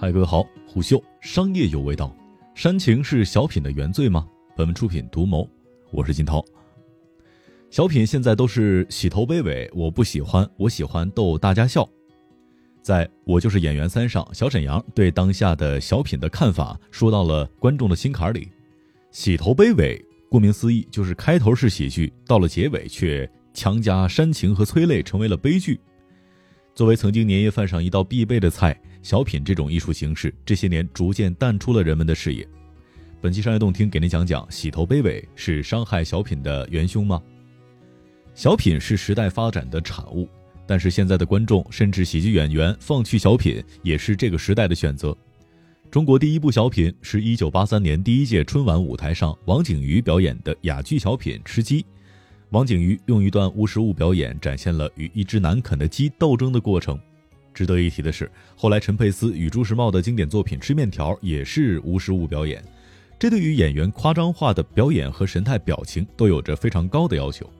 嗨，各位好，虎嗅商业有味道，煽情是小品的原罪吗？本文出品独谋，我是金涛。小品现在都是洗头卑微，我不喜欢，我喜欢逗大家笑。在我就是演员三上，小沈阳对当下的小品的看法说到了观众的心坎里。洗头卑微，顾名思义就是开头是喜剧，到了结尾却强加煽情和催泪，成为了悲剧。作为曾经年夜饭上一道必备的菜。小品这种艺术形式这些年逐渐淡出了人们的视野。本期商业动听给您讲讲洗头卑微是伤害小品的元凶吗？小品是时代发展的产物，但是现在的观众甚至喜剧演员放弃小品也是这个时代的选择。中国第一部小品是一九八三年第一届春晚舞台上王景瑜表演的哑剧小品《吃鸡》。王景瑜用一段无实物表演展现了与一只难啃的鸡斗争的过程。值得一提的是，后来陈佩斯与朱时茂的经典作品《吃面条》也是无实物表演，这对于演员夸张化的表演和神态表情都有着非常高的要求。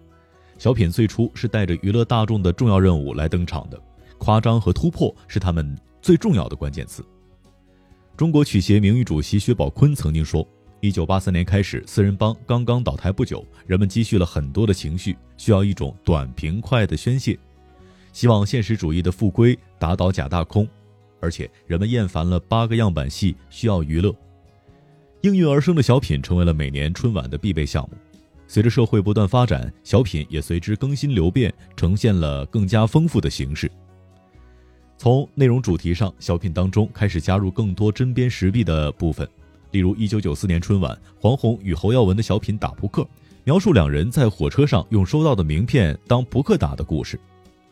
小品最初是带着娱乐大众的重要任务来登场的，夸张和突破是他们最重要的关键词。中国曲协名誉主席薛宝坤曾经说：“一九八三年开始，四人帮刚刚倒台不久，人们积蓄了很多的情绪，需要一种短平快的宣泄。”希望现实主义的复归打倒假大空，而且人们厌烦了八个样板戏，需要娱乐。应运而生的小品成为了每年春晚的必备项目。随着社会不断发展，小品也随之更新流变，呈现了更加丰富的形式。从内容主题上，小品当中开始加入更多针砭时弊的部分，例如一九九四年春晚黄宏与侯耀文的小品《打扑克》，描述两人在火车上用收到的名片当扑克打的故事。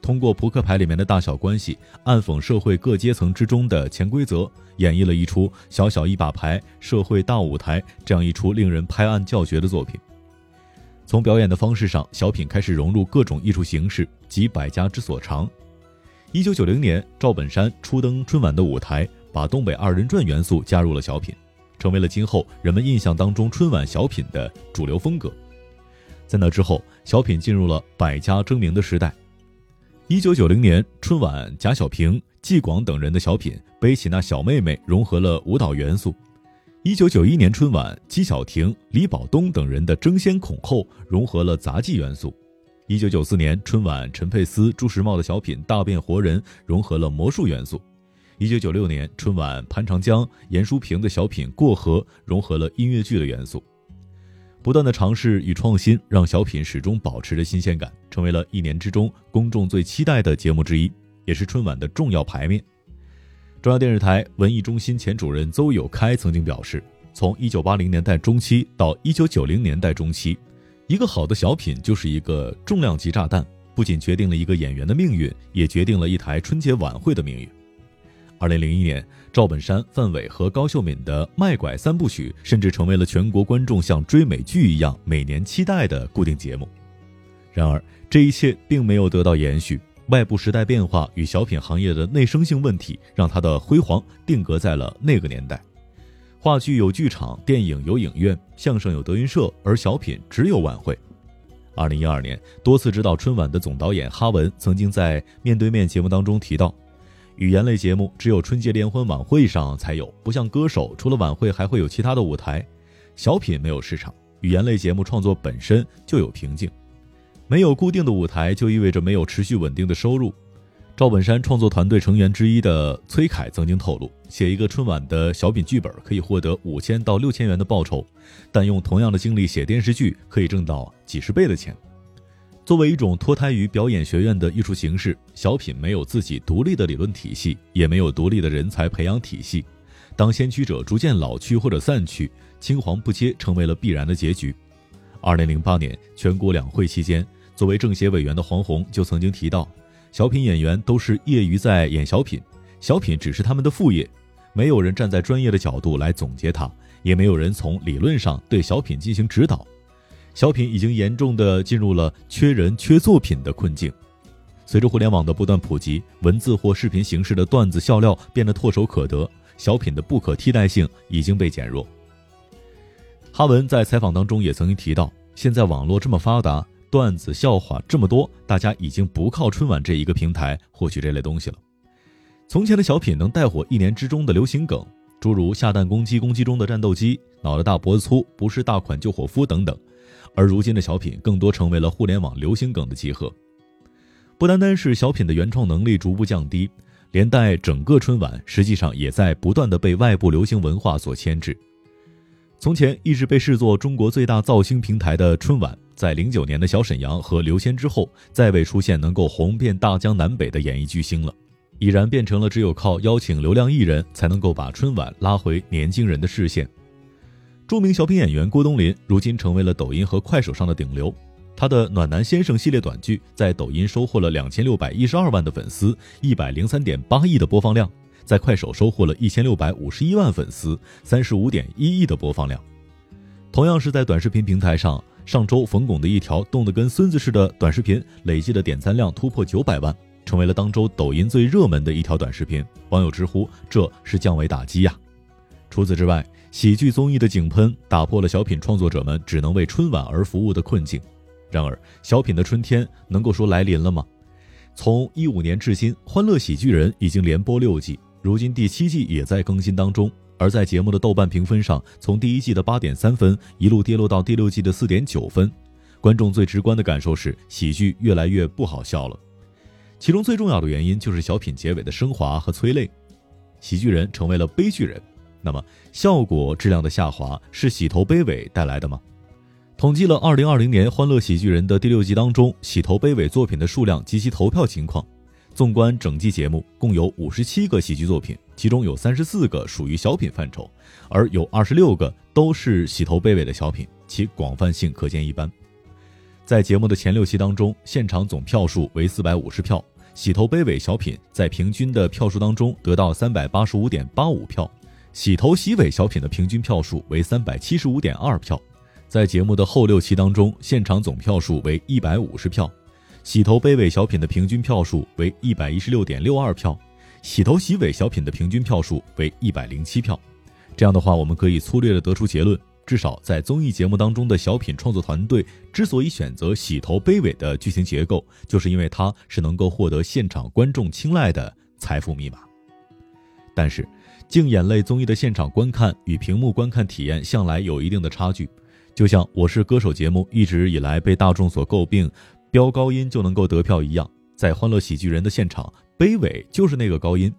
通过扑克牌里面的大小关系，暗讽社会各阶层之中的潜规则，演绎了一出小小一把牌，社会大舞台这样一出令人拍案叫绝的作品。从表演的方式上，小品开始融入各种艺术形式及百家之所长。一九九零年，赵本山初登春晚的舞台，把东北二人转元素加入了小品，成为了今后人们印象当中春晚小品的主流风格。在那之后，小品进入了百家争鸣的时代。一九九零年春晚，贾小平、纪广等人的小品《背起那小妹妹》融合了舞蹈元素；一九九一年春晚，姬晓婷、李保东等人的争先恐后融合了杂技元素；一九九四年春晚，陈佩斯、朱时茂的小品《大变活人》融合了魔术元素；一九九六年春晚，潘长江、严淑萍的小品《过河》融合了音乐剧的元素。不断的尝试与创新，让小品始终保持着新鲜感，成为了一年之中公众最期待的节目之一，也是春晚的重要牌面。中央电视台文艺中心前主任邹友开曾经表示，从一九八零年代中期到一九九零年代中期，一个好的小品就是一个重量级炸弹，不仅决定了一个演员的命运，也决定了一台春节晚会的命运。二零零一年，赵本山、范伟和高秀敏的《卖拐三部曲》甚至成为了全国观众像追美剧一样每年期待的固定节目。然而，这一切并没有得到延续。外部时代变化与小品行业的内生性问题，让它的辉煌定格在了那个年代。话剧有剧场，电影有影院，相声有德云社，而小品只有晚会。二零一二年，多次指导春晚的总导演哈文曾经在《面对面》节目当中提到。语言类节目只有春节联欢晚会上才有，不像歌手，除了晚会还会有其他的舞台。小品没有市场，语言类节目创作本身就有瓶颈，没有固定的舞台就意味着没有持续稳定的收入。赵本山创作团队成员之一的崔凯曾经透露，写一个春晚的小品剧本可以获得五千到六千元的报酬，但用同样的精力写电视剧可以挣到几十倍的钱。作为一种脱胎于表演学院的艺术形式，小品没有自己独立的理论体系，也没有独立的人才培养体系。当先驱者逐渐老去或者散去，青黄不接成为了必然的结局。二零零八年全国两会期间，作为政协委员的黄宏就曾经提到，小品演员都是业余在演小品，小品只是他们的副业，没有人站在专业的角度来总结它，也没有人从理论上对小品进行指导。小品已经严重的进入了缺人缺作品的困境。随着互联网的不断普及，文字或视频形式的段子笑料变得唾手可得，小品的不可替代性已经被减弱。哈文在采访当中也曾经提到，现在网络这么发达，段子笑话这么多，大家已经不靠春晚这一个平台获取这类东西了。从前的小品能带火一年之中的流行梗，诸如下蛋公鸡，公鸡中的战斗机，脑袋大脖子粗，不是大款救伙夫等等。而如今的小品更多成为了互联网流行梗的集合。不单单是小品的原创能力逐步降低，连带整个春晚实际上也在不断的被外部流行文化所牵制。从前一直被视作中国最大造星平台的春晚，在零九年的小沈阳和刘谦之后，再未出现能够红遍大江南北的演艺巨星了，已然变成了只有靠邀请流量艺人才能够把春晚拉回年轻人的视线。著名小品演员郭冬临如今成为了抖音和快手上的顶流，他的《暖男先生》系列短剧在抖音收获了两千六百一十二万的粉丝，一百零三点八亿的播放量。在快手收获了一千六百五十一万粉丝，三十五点一亿的播放量。同样是在短视频平台上，上周冯巩的一条冻得跟孙子似的短视频，累计的点赞量突破九百万，成为了当周抖音最热门的一条短视频。网友直呼这是降维打击呀！除此之外，喜剧综艺的井喷打破了小品创作者们只能为春晚而服务的困境。然而，小品的春天能够说来临了吗？从一五年至今，《欢乐喜剧人》已经连播六季。如今第七季也在更新当中，而在节目的豆瓣评分上，从第一季的八点三分一路跌落到第六季的四点九分。观众最直观的感受是，喜剧越来越不好笑了。其中最重要的原因就是小品结尾的升华和催泪，喜剧人成为了悲剧人。那么，效果质量的下滑是洗头悲尾带来的吗？统计了二零二零年《欢乐喜剧人》的第六季当中洗头悲尾作品的数量及其投票情况。纵观整季节目，共有五十七个喜剧作品，其中有三十四个属于小品范畴，而有二十六个都是洗头卑尾的小品，其广泛性可见一斑。在节目的前六期当中，现场总票数为四百五十票，洗头卑尾小品在平均的票数当中得到三百八十五点八五票，洗头洗尾小品的平均票数为三百七十五点二票。在节目的后六期当中，现场总票数为一百五十票。洗头卑尾小品的平均票数为一百一十六点六二票，洗头洗尾小品的平均票数为一百零七票。这样的话，我们可以粗略的得出结论：至少在综艺节目当中的小品创作团队之所以选择洗头卑尾的剧情结构，就是因为它是能够获得现场观众青睐的财富密码。但是，净眼泪综艺的现场观看与屏幕观看体验向来有一定的差距，就像《我是歌手》节目一直以来被大众所诟病。飙高音就能够得票一样，在欢乐喜剧人的现场，卑尾就是那个高音。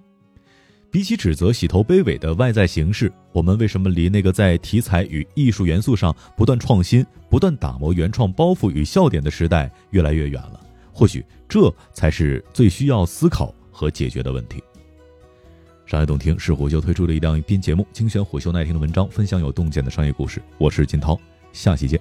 比起指责洗头卑尾的外在形式，我们为什么离那个在题材与艺术元素上不断创新、不断打磨原创包袱与笑点的时代越来越远了？或许这才是最需要思考和解决的问题。商业洞听是虎嗅推出的一档音频节目，精选虎嗅耐听的文章，分享有洞见的商业故事。我是金涛，下期见。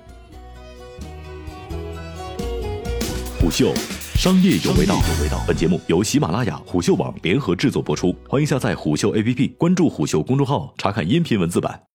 虎嗅，商业有味道。本节目由喜马拉雅、虎嗅网联合制作播出，欢迎下载虎嗅 APP，关注虎嗅公众号，查看音频文字版。